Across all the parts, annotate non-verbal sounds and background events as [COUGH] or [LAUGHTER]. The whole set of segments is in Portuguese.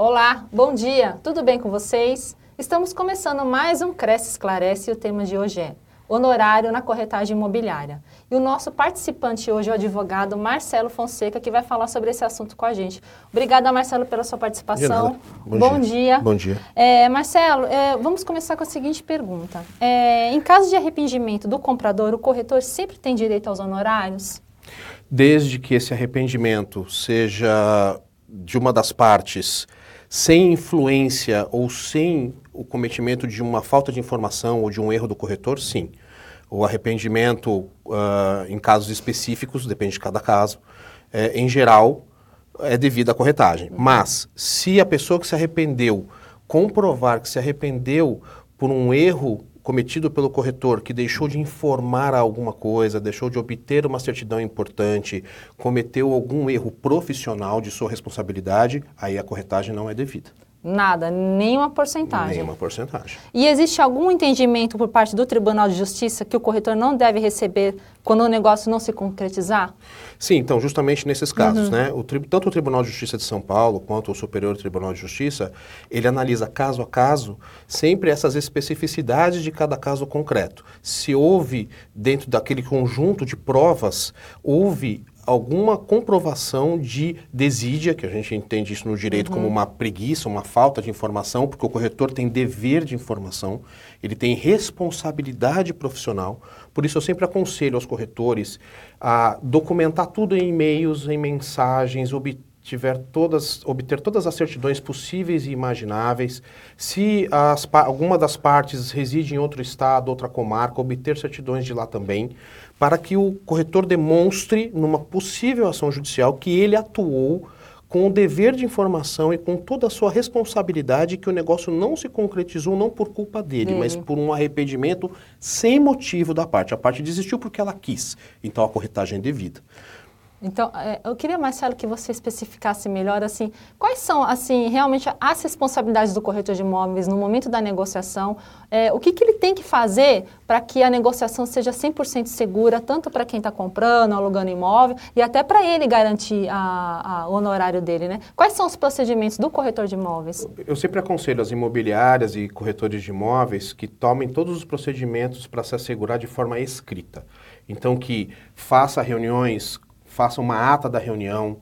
Olá, bom dia, tudo bem com vocês? Estamos começando mais um Cresce Esclarece e o tema de hoje é honorário na corretagem imobiliária. E o nosso participante hoje é o advogado Marcelo Fonseca, que vai falar sobre esse assunto com a gente. Obrigada, Marcelo, pela sua participação. Bom, Bom dia. dia. Bom dia. É, Marcelo, é, vamos começar com a seguinte pergunta. É, em caso de arrependimento do comprador, o corretor sempre tem direito aos honorários? Desde que esse arrependimento seja de uma das partes sem influência ou sem o cometimento de uma falta de informação ou de um erro do corretor, sim. O arrependimento, uh, em casos específicos, depende de cada caso, é, em geral, é devido à corretagem. Mas, se a pessoa que se arrependeu comprovar que se arrependeu por um erro cometido pelo corretor que deixou de informar alguma coisa, deixou de obter uma certidão importante, cometeu algum erro profissional de sua responsabilidade, aí a corretagem não é devida. Nada, nenhuma porcentagem. Nenhuma porcentagem. E existe algum entendimento por parte do Tribunal de Justiça que o corretor não deve receber quando o negócio não se concretizar? Sim, então, justamente nesses casos, uhum. né? O, tanto o Tribunal de Justiça de São Paulo quanto o Superior Tribunal de Justiça, ele analisa caso a caso sempre essas especificidades de cada caso concreto. Se houve, dentro daquele conjunto de provas, houve alguma comprovação de desídia, que a gente entende isso no direito uhum. como uma preguiça, uma falta de informação, porque o corretor tem dever de informação, ele tem responsabilidade profissional. Por isso eu sempre aconselho aos corretores a documentar tudo em e-mails, em mensagens, obtiver todas, obter todas as certidões possíveis e imagináveis. Se as, alguma das partes reside em outro estado, outra comarca, obter certidões de lá também para que o corretor demonstre, numa possível ação judicial, que ele atuou com o dever de informação e com toda a sua responsabilidade que o negócio não se concretizou não por culpa dele, mas por um arrependimento sem motivo da parte. A parte desistiu porque ela quis. Então a corretagem é devida. Então, é, eu queria, Marcelo, que você especificasse melhor, assim, quais são, assim, realmente as responsabilidades do corretor de imóveis no momento da negociação, é, o que, que ele tem que fazer para que a negociação seja 100% segura, tanto para quem está comprando, alugando imóvel, e até para ele garantir a, a, o honorário dele, né? Quais são os procedimentos do corretor de imóveis? Eu sempre aconselho as imobiliárias e corretores de imóveis que tomem todos os procedimentos para se assegurar de forma escrita. Então, que faça reuniões faça uma ata da reunião,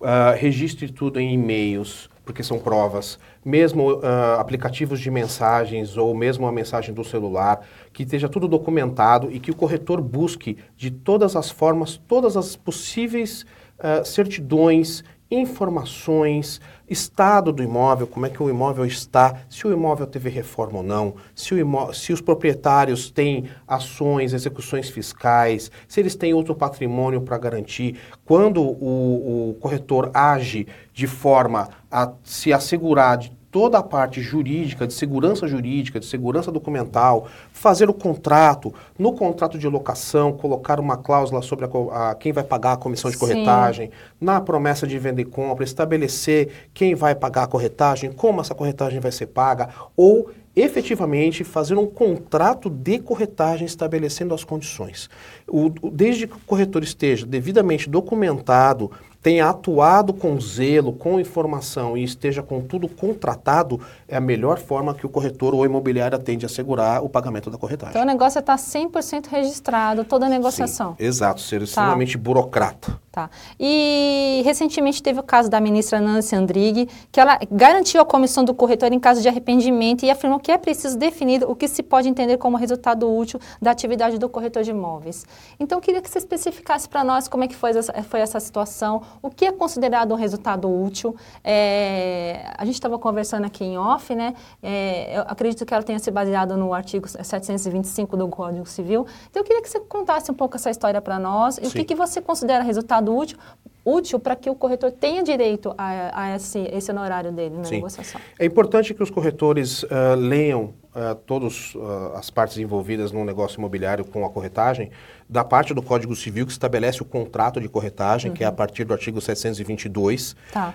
uh, registre tudo em e-mails, porque são provas, mesmo uh, aplicativos de mensagens ou mesmo a mensagem do celular, que esteja tudo documentado e que o corretor busque de todas as formas, todas as possíveis uh, certidões informações, estado do imóvel, como é que o imóvel está, se o imóvel teve reforma ou não, se, se os proprietários têm ações, execuções fiscais, se eles têm outro patrimônio para garantir, quando o, o corretor age de forma a se assegurar de toda a parte jurídica, de segurança jurídica, de segurança documental, fazer o contrato, no contrato de locação, colocar uma cláusula sobre a, a quem vai pagar a comissão de corretagem, Sim. na promessa de venda e compra, estabelecer quem vai pagar a corretagem, como essa corretagem vai ser paga, ou efetivamente fazer um contrato de corretagem estabelecendo as condições. O, desde que o corretor esteja devidamente documentado, tenha atuado com zelo, com informação e esteja com tudo contratado, é a melhor forma que o corretor ou imobiliária tende a assegurar o pagamento da corretagem. Então o negócio está 100% registrado, toda a negociação. Sim, exato, ser tá. extremamente burocrata. Tá. E recentemente teve o caso da ministra Nancy Andrighi, que ela garantiu a comissão do corretor em caso de arrependimento e afirmou que é preciso definir o que se pode entender como resultado útil da atividade do corretor de imóveis. Então, eu queria que você especificasse para nós como é que foi essa, foi essa situação, o que é considerado um resultado útil. É, a gente estava conversando aqui em off, né? É, eu acredito que ela tenha se baseado no artigo 725 do Código Civil. Então, eu queria que você contasse um pouco essa história para nós e Sim. o que, que você considera resultado útil, útil para que o corretor tenha direito a, a esse, esse honorário dele na Sim. negociação. É importante que os corretores uh, leiam uh, todas uh, as partes envolvidas num negócio imobiliário com a corretagem, da parte do Código Civil que estabelece o contrato de corretagem, uhum. que é a uhum. partir do artigo 722. Tá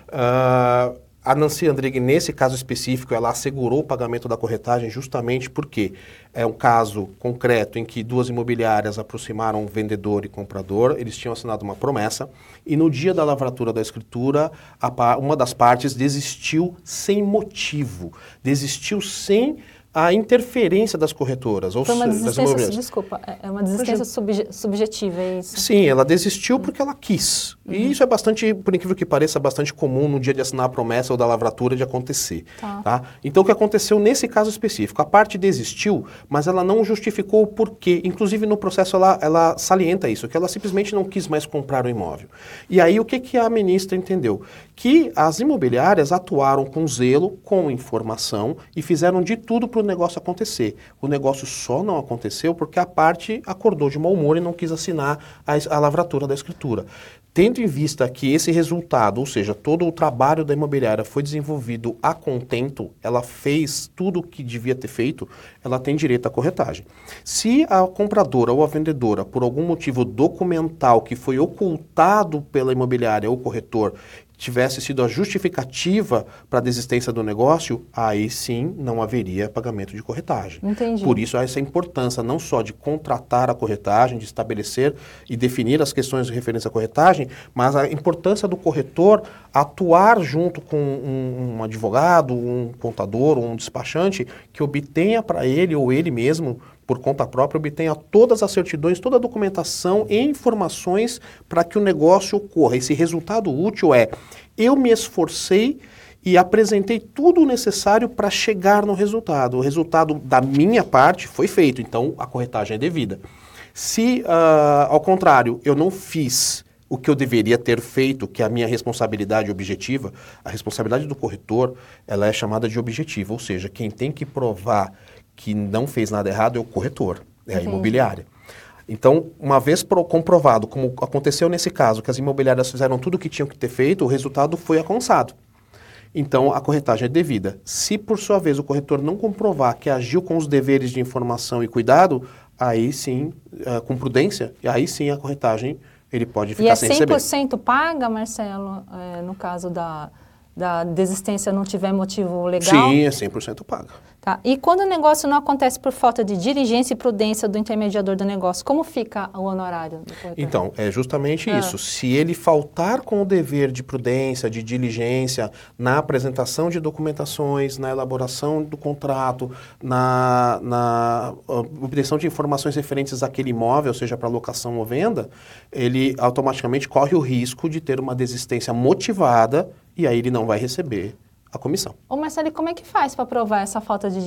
a Nancy Andrighi, nesse caso específico, ela assegurou o pagamento da corretagem justamente porque é um caso concreto em que duas imobiliárias aproximaram vendedor e comprador, eles tinham assinado uma promessa e no dia da lavratura da escritura, uma das partes desistiu sem motivo, desistiu sem a interferência das corretoras. Ou Foi uma desistência, desculpa, é, é uma desistência subje, subjetiva, é isso? Sim, ela desistiu porque ela quis. Uhum. E isso é bastante, por incrível que pareça, bastante comum no dia de assinar a promessa ou da lavratura de acontecer. Tá. tá? Então, o que aconteceu nesse caso específico? A parte desistiu, mas ela não justificou o porquê. Inclusive, no processo, ela, ela salienta isso, que ela simplesmente não quis mais comprar o imóvel. E aí, o que, que a ministra entendeu? Que as imobiliárias atuaram com zelo, com informação e fizeram de tudo para o negócio acontecer. O negócio só não aconteceu porque a parte acordou de mau humor e não quis assinar a, a lavratura da escritura. Tendo em vista que esse resultado, ou seja, todo o trabalho da imobiliária foi desenvolvido a contento, ela fez tudo o que devia ter feito, ela tem direito à corretagem. Se a compradora ou a vendedora, por algum motivo documental que foi ocultado pela imobiliária ou corretor, tivesse sido a justificativa para a desistência do negócio, aí sim não haveria pagamento de corretagem. Entendi. Por isso, essa importância não só de contratar a corretagem, de estabelecer e definir as questões de referência à corretagem, mas a importância do corretor atuar junto com um, um advogado, um contador, um despachante que obtenha para ele ou ele mesmo por conta própria, obtenha todas as certidões, toda a documentação e informações para que o negócio ocorra. Esse resultado útil é: eu me esforcei e apresentei tudo o necessário para chegar no resultado. O resultado da minha parte foi feito, então a corretagem é devida. Se, uh, ao contrário, eu não fiz o que eu deveria ter feito, que é a minha responsabilidade objetiva, a responsabilidade do corretor, ela é chamada de objetiva, ou seja, quem tem que provar que não fez nada errado é o corretor, é a imobiliária. Então, uma vez pro, comprovado, como aconteceu nesse caso, que as imobiliárias fizeram tudo o que tinham que ter feito, o resultado foi alcançado. Então, a corretagem é devida. Se, por sua vez, o corretor não comprovar que agiu com os deveres de informação e cuidado, aí sim, uh, com prudência, aí sim a corretagem ele pode ficar sem receber. E é 100% paga, Marcelo, é, no caso da, da desistência não tiver motivo legal? Sim, é 100% paga. Tá. E quando o negócio não acontece por falta de diligência e prudência do intermediador do negócio, como fica o honorário? então, é justamente é. isso. Se ele faltar com o dever de prudência, de diligência, na apresentação de documentações, na elaboração do contrato, na, na obtenção de informações referentes àquele imóvel, seja para locação ou venda, ele automaticamente corre o risco de ter uma desistência motivada e aí ele não vai receber a comissão. Ô Marcelo, como é que faz para provar essa falta de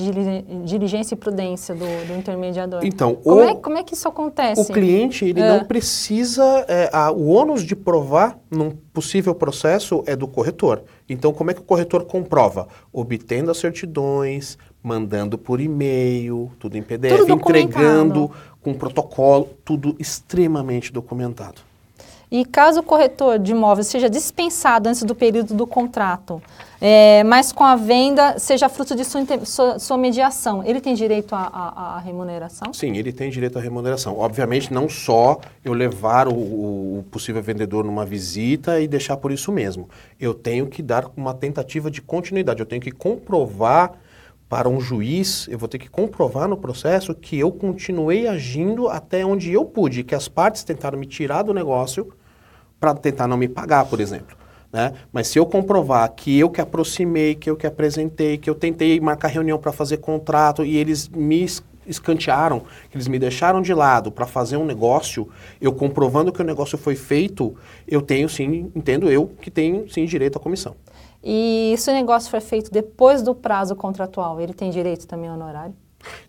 diligência e prudência do, do intermediador? Então, como, o, é, como é que isso acontece? O cliente ele é. não precisa, é, a, o ônus de provar num possível processo é do corretor. Então, como é que o corretor comprova? Obtendo as certidões, mandando por e-mail, tudo em PDF, tudo entregando com protocolo, tudo extremamente documentado. E caso o corretor de imóveis seja dispensado antes do período do contrato, é, mas com a venda seja fruto de sua, sua, sua mediação, ele tem direito à remuneração? Sim, ele tem direito à remuneração. Obviamente, não só eu levar o, o, possível vendedor numa visita e deixar por isso mesmo. Eu tenho que dar uma tentativa de continuidade, eu tenho que comprovar para um juiz, eu vou ter que comprovar no processo que eu continuei agindo até onde eu pude, que as partes tentaram me tirar do negócio para tentar não me pagar, por exemplo. Né? Mas se eu comprovar que eu que aproximei, que eu que apresentei, que eu tentei marcar reunião para fazer contrato e eles me escantearam, que eles me deixaram de lado para fazer um negócio, eu comprovando que o negócio foi feito, eu tenho sim, entendo eu, que tenho sim direito à comissão. E se o negócio foi feito depois do prazo contratual, ele tem direito também ao honorário?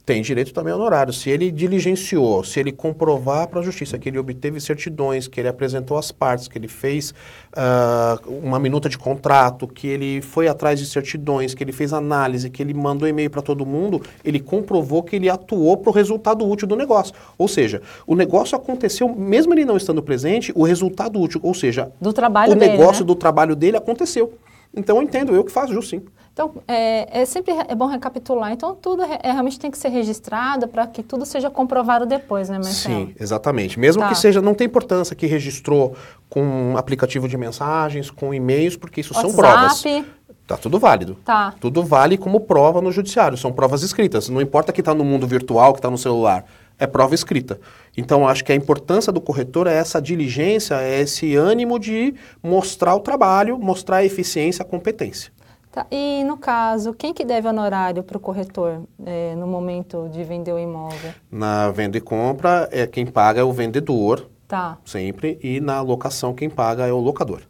Tem direito também ao honorário. Se ele diligenciou, se ele comprovar para a justiça que ele obteve certidões, que ele apresentou as partes, que ele fez uh, uma minuta de contrato, que ele foi atrás de certidões, que ele fez análise, que ele mandou e-mail para todo mundo, ele comprovou que ele atuou para o resultado útil do negócio. Ou seja, o negócio aconteceu, mesmo ele não estando presente, o resultado útil, ou seja, do trabalho o dele, negócio né? do trabalho dele aconteceu. Então eu entendo, eu que faço justo sim. Então, é, é sempre é bom recapitular. Então, tudo é, realmente tem que ser registrado para que tudo seja comprovado depois, né, Marcelo? Sim, exatamente. Mesmo tá. que seja, não tem importância que registrou com aplicativo de mensagens, com e-mails, porque isso WhatsApp. são provas. Tá tudo válido. Tá. Tudo vale como prova no judiciário. São provas escritas. Não importa que está no mundo virtual, que está no celular. É prova escrita. Então, acho que a importância do corretor é essa diligência, é esse ânimo de mostrar o trabalho, mostrar a eficiência, a competência. Tá. E no caso, quem que deve honorário para o corretor é, no momento de vender o imóvel? Na venda e compra, é quem paga é o vendedor, tá. sempre, e na locação quem paga é o locador.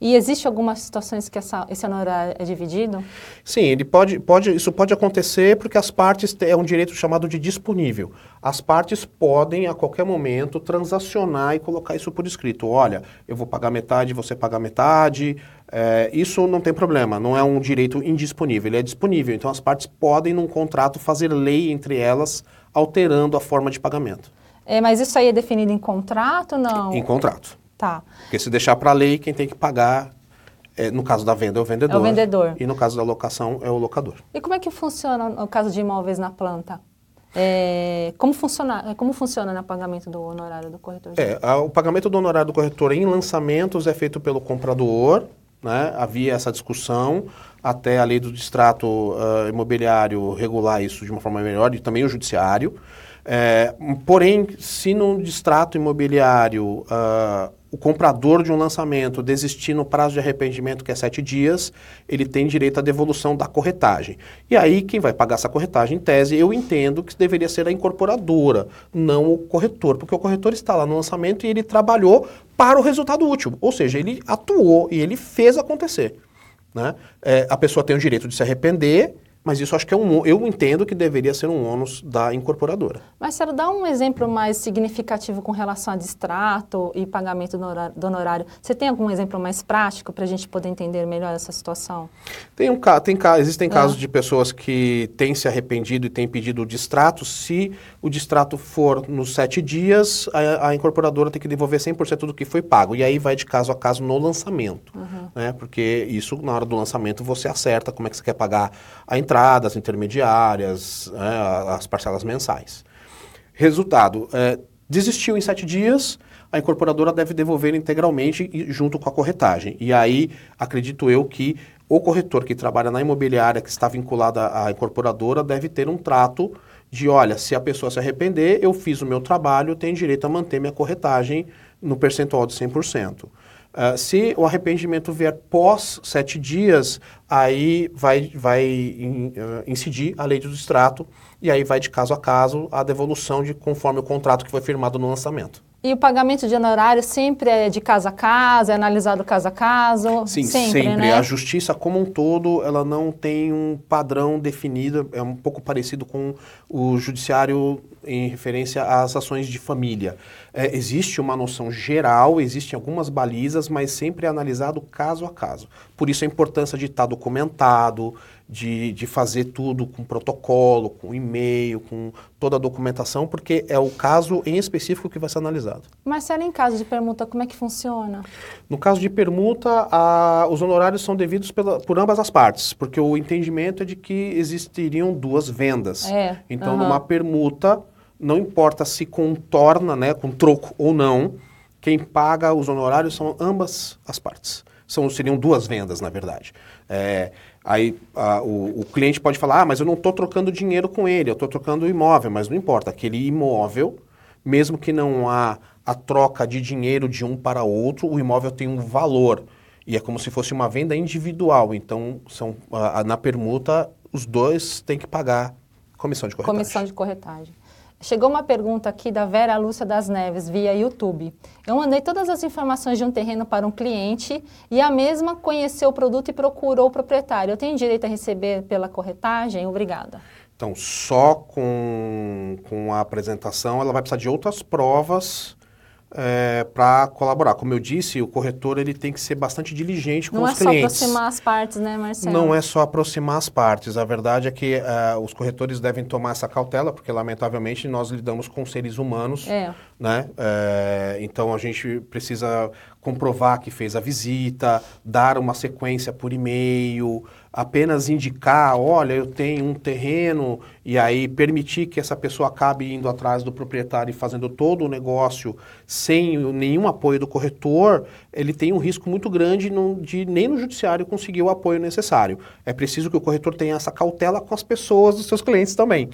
E existe algumas situações que essa, esse honorário é dividido? Sim, ele pode, pode, isso pode acontecer porque as partes é um direito chamado de disponível. As partes podem a qualquer momento transacionar e colocar isso por escrito. Olha, eu vou pagar metade, você pagar metade. É, isso não tem problema, não é um direito indisponível, ele é disponível. Então as partes podem num contrato fazer lei entre elas, alterando a forma de pagamento. É, mas isso aí é definido em contrato, não? Em contrato. Tá. Porque se deixar para a lei, quem tem que pagar, é, no caso da venda, é o vendedor. É o vendedor. E no caso da locação, é o locador. E como é que funciona no caso de imóveis na planta? É, como, funciona, como funciona no pagamento do honorário do corretor? É, a, o pagamento do honorário do corretor em lançamentos é feito pelo comprador, né? havia essa discussão até a lei do distrato uh, imobiliário regular isso de uma forma melhor, e também o judiciário. É, porém, se no distrato imobiliário uh, o comprador de um lançamento desistir no prazo de arrependimento, que é sete dias, ele tem direito à devolução da corretagem. E aí, quem vai pagar essa corretagem, em tese, eu entendo que deveria ser a incorporadora, não o corretor, porque o corretor está lá no lançamento e ele trabalhou para o resultado útil, ou seja, ele atuou e ele fez acontecer. Né? É, a pessoa tem o direito de se arrepender mas isso acho que é um, eu entendo que deveria ser um ônus da incorporadora. Marcelo, dá um exemplo mais significativo com relação a distrato e pagamento do honorário. Você tem algum exemplo mais prático para a gente poder entender melhor essa situação? Tem um, tem, existem ah. casos de pessoas que têm se arrependido e têm pedido o distrato. Se o distrato for nos sete dias, a, a incorporadora tem que devolver 100% do que foi pago. E aí vai de caso a caso no lançamento. Uhum. Né? Porque isso, na hora do lançamento, você acerta como é que você quer pagar a entrada entradas intermediárias, né, as parcelas mensais. Resultado, é, desistiu em sete dias, a incorporadora deve devolver integralmente junto com a corretagem. E aí, acredito eu que o corretor que trabalha na imobiliária, que está vinculada à incorporadora, deve ter um trato de, olha, se a pessoa se arrepender, eu fiz o meu trabalho, tenho direito a manter minha corretagem no percentual de 100%. Uh, se o arrependimento vier pós sete dias, aí vai, vai in, uh, incidir a lei do distrato e aí vai de caso a caso a devolução de conforme o contrato que foi firmado no lançamento. E o pagamento de honorário sempre é de caso a caso, é analisado caso a caso? Sim, sempre. sempre. Né? A justiça como um todo, ela não tem um padrão definido, é um pouco parecido com o judiciário em referência às ações de família. É, existe uma noção geral, existem algumas balizas, mas sempre é analisado caso a caso. Por isso a importância de estar documentado, de, de fazer tudo com protocolo, com e-mail, com toda a documentação, porque é o caso em específico que vai ser analisado. Marcelo, em caso de permuta, como é que funciona? No caso de permuta, a, os honorários são devidos pela, por ambas as partes, porque o entendimento é de que existiriam duas vendas. É, então, uhum. numa permuta, não importa se contorna, né, com troco ou não, quem paga os honorários são ambas as partes. São, seriam duas vendas, na verdade. É, Aí a, o, o, cliente pode falar, ah, mas eu não estou trocando dinheiro com ele, eu estou trocando imóvel, mas não importa, aquele imóvel, mesmo que não há a troca de dinheiro de um para outro, o imóvel tem um valor. E é como se fosse uma venda individual. Então, são, a, a, na permuta, os dois têm que pagar comissão de corretagem. Comissão de corretagem. Chegou uma pergunta aqui da Vera Lúcia das Neves via YouTube. Eu mandei todas as informações de um terreno para um cliente e a mesma conheceu o produto e procurou o proprietário. Eu tenho direito a receber pela corretagem? Obrigada. Então, só com, com a apresentação, ela vai precisar de outras provas é, para colaborar. Como eu disse, o corretor ele tem que ser bastante diligente com Não os clientes. Não é só aproximar as partes, né, Marcelo? Não é só aproximar as partes. A verdade é que uh, os corretores devem tomar essa cautela, porque lamentavelmente nós lidamos com seres humanos, é. né? É, então a gente precisa comprovar que fez a visita, dar uma sequência por e-mail, apenas indicar, olha, eu tenho um terreno e aí permitir que essa pessoa acabe indo atrás do proprietário e fazendo todo o negócio sem nenhum apoio do corretor, ele tem um risco muito grande de nem no judiciário conseguir o apoio necessário. É preciso que o corretor tenha essa cautela com as pessoas, dos seus clientes também.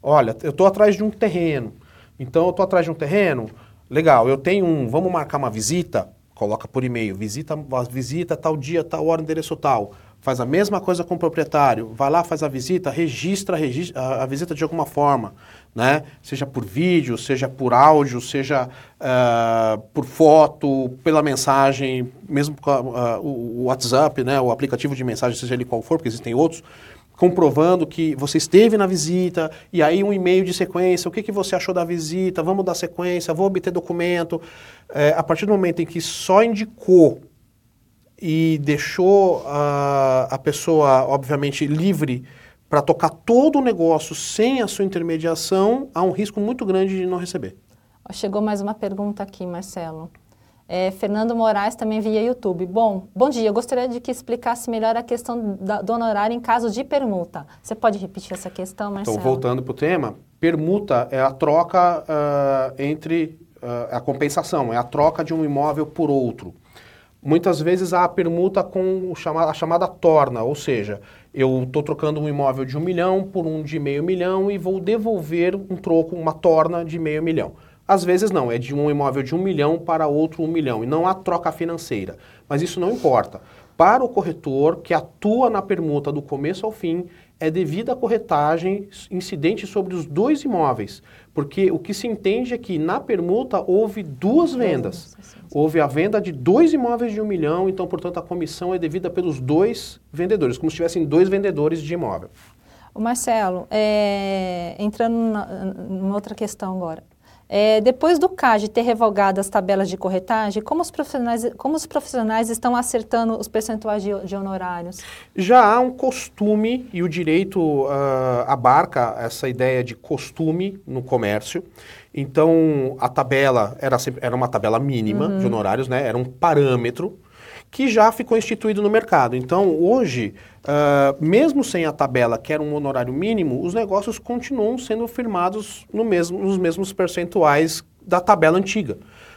Olha, eu estou atrás de um terreno, então eu estou atrás de um terreno, legal, eu tenho um, vamos marcar uma visita, coloca por e-mail, visita, visita tal dia, tal hora, endereço tal faz a mesma coisa com o proprietário, vai lá, faz a visita, registra, a, a, visita de alguma forma, né? Seja por vídeo, seja por áudio, seja uh, por foto, pela mensagem, mesmo com uh, o WhatsApp, né? O aplicativo de mensagem, seja ele qual for, porque existem outros, comprovando que você esteve na visita, e aí um e-mail de sequência, o que, que você achou da visita, vamos dar sequência, vou obter documento. É, a partir do momento em que só indicou e deixou a, a pessoa, obviamente, livre para tocar todo o negócio sem a sua intermediação, há um risco muito grande de não receber. Chegou mais uma pergunta aqui, Marcelo. É, Fernando Moraes também via YouTube. Bom, bom dia. Eu gostaria de que explicasse melhor a questão da, do honorário em caso de permuta. Você pode repetir essa questão, Marcelo? Então, voltando para o tema, permuta é a troca uh, entre uh, a compensação, é a troca de um imóvel por outro. Muitas vezes há a permuta com a chamada torna, ou seja, eu estou trocando um imóvel de um milhão por um de meio milhão e vou devolver um troco, uma torna de meio milhão. Às vezes não, é de um imóvel de um milhão para outro um milhão e não há troca financeira. Mas isso não importa. Para o corretor que atua na permuta do começo ao fim, é devida a corretagem incidente sobre os dois imóveis, porque o que se entende é que na permuta houve duas vendas. Houve a venda de dois imóveis de um milhão, então, portanto, a comissão é devida pelos dois vendedores, como se tivessem dois vendedores de imóvel. O Marcelo, é, entrando em outra questão agora. É, depois do CAD ter revogado as tabelas de corretagem, como os profissionais, como os profissionais estão acertando os percentuais de, de honorários? Já há um costume, e o direito uh, abarca essa ideia de costume no comércio. Então, a tabela era, sempre, era uma tabela mínima uhum. de honorários, né? era um parâmetro que já ficou instituído no mercado. Então, hoje, uh, mesmo sem a tabela, que era um honorário mínimo, os negócios continuam sendo firmados no mesmo, nos mesmos percentuais da tabela antiga.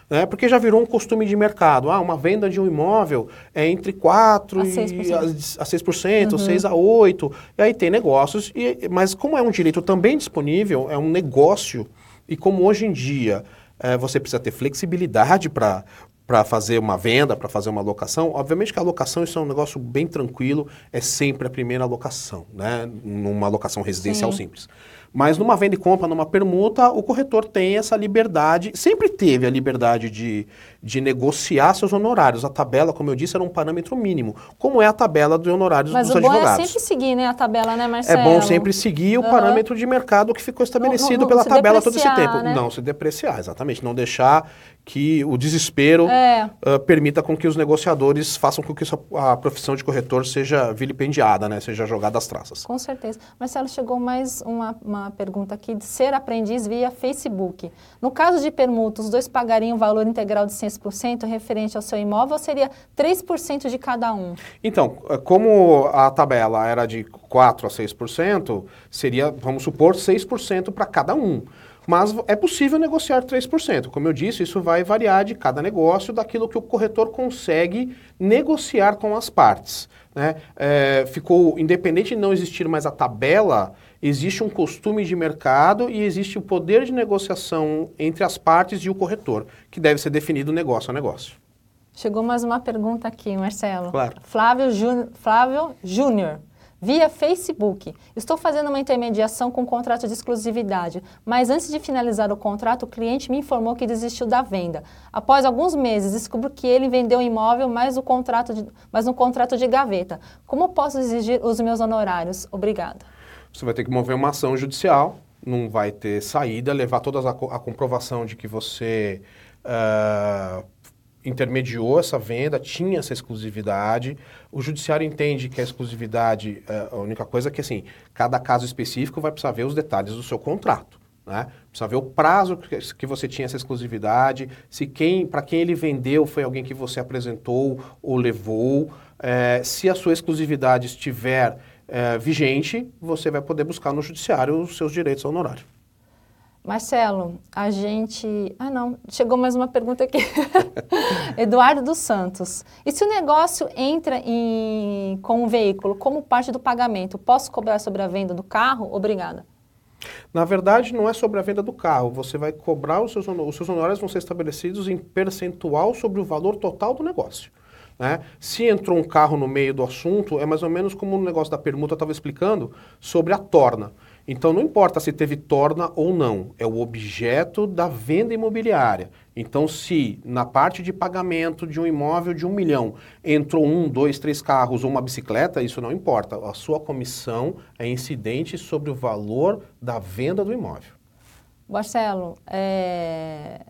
Né? Porque já virou um costume de mercado. Ah, uma venda de um imóvel é entre 4% a 6%, a, a 6% uhum. 6 a 8%. E aí tem negócios, e, mas como é um direito também disponível, é um negócio, e como hoje em dia é, você precisa ter flexibilidade para para fazer uma venda, para fazer uma locação. Obviamente que a locação isso é um negócio bem tranquilo, é sempre a primeira locação, né? Numa locação residencial Sim. simples. Mas numa venda e compra, numa permuta, o corretor tem essa liberdade, sempre teve a liberdade de, de negociar seus honorários. A tabela, como eu disse, era um parâmetro mínimo, como é a tabela de honorários Mas dos advogados. Mas o bom é sempre seguir né, a tabela, né, Marcelo? É bom sempre seguir o uhum. parâmetro de mercado que ficou estabelecido não, não, não pela tabela todo esse tempo. Né? Não se depreciar, exatamente. Não deixar que o desespero é. uh, permita com que os negociadores façam com que a profissão de corretor seja vilipendiada, né, seja jogada às traças. Com certeza. Marcelo, chegou mais uma, uma pergunta aqui de ser aprendiz via Facebook. No caso de permuta, os dois pagariam o valor integral de 100% referente ao seu imóvel ou seria 3% de cada um? Então, eh, como a tabela era de 4% a 6%, seria, vamos supor, 6% para cada um. Mas é possível negociar 3%. Como eu disse, isso vai variar de cada negócio, daquilo que o corretor consegue negociar com as partes. Né? É, ficou, independente de não existir mais a tabela, existe um costume de mercado e existe o poder de negociação entre as partes e o corretor, que deve ser definido negócio a negócio. Chegou mais uma pergunta aqui, Marcelo. Claro. Flávio, Flávio Júnior via Facebook. Estou fazendo uma intermediação com contrato de exclusividade, mas antes de finalizar o contrato, o cliente me informou que desistiu da venda. Após alguns meses, descubro que ele vendeu o imóvel, mas, o contrato de, no contrato de gaveta. Como posso exigir os meus honorários? Obrigada. Você vai ter que mover uma ação judicial, não vai ter saída, levar toda a, a comprovação de que você... Uh, intermediou essa venda, tinha essa exclusividade. O judiciário entende que a exclusividade, é a única coisa é que, assim, cada caso específico vai precisar ver os detalhes do seu contrato. Né? Precisa ver o prazo que, você tinha essa exclusividade, se quem, para quem ele vendeu foi alguém que você apresentou ou levou. É, se a sua exclusividade estiver é, vigente, você vai poder buscar no judiciário os seus direitos ao honorário. Marcelo, a gente. Ah, não, chegou mais uma pergunta aqui. [LAUGHS] Eduardo dos Santos. E se o negócio entra em... com o veículo como parte do pagamento, posso cobrar sobre a venda do carro? Obrigada. Na verdade, não é sobre a venda do carro. Você vai cobrar os seus, os seus honorários vão ser estabelecidos em percentual sobre o valor total do negócio. Né? Se entrou um carro no meio do assunto, é mais ou menos como o negócio da permuta estava explicando sobre a torna. Então não importa se teve torna ou não, é o objeto da venda imobiliária. Então, se na parte de pagamento de um imóvel de um milhão entrou um, dois, três carros ou uma bicicleta, isso não importa. A sua comissão é incidente sobre o valor da venda do imóvel. Marcelo, é...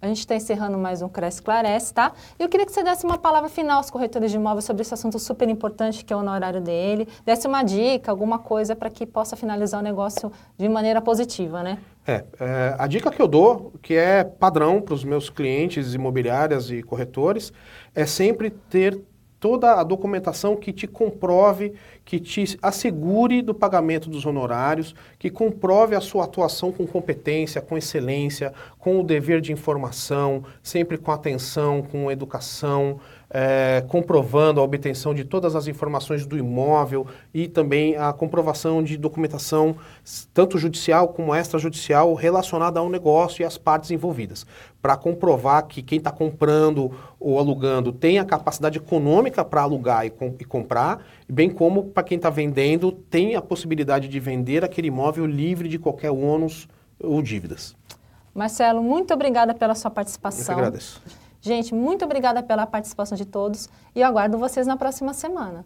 A gente está encerrando mais um Cresce Clarece, tá? Eu queria que você desse uma palavra final aos corretores de imóveis sobre esse assunto super importante que é o honorário dele, desse uma dica, alguma coisa para que possa finalizar o negócio de maneira positiva, né? É, é a dica que eu dou, que é padrão para os meus clientes imobiliárias e corretores, é sempre ter toda a documentação que te comprove, que te assegure do pagamento dos honorários, que comprove a sua atuação com competência, com excelência, com o dever de informação, sempre com atenção, com educação, é, comprovando a obtenção de todas as informações do imóvel e também a comprovação de documentação, tanto judicial como extrajudicial, relacionada ao negócio e às partes envolvidas, para comprovar que quem está comprando ou alugando tem a capacidade econômica para alugar e, com, e comprar, bem como para quem está vendendo tem a possibilidade de vender aquele imóvel livre de qualquer ônus ou dívidas. Marcelo, muito obrigada pela sua participação. Eu agradeço. Gente, muito obrigada pela participação de todos e eu aguardo vocês na próxima semana.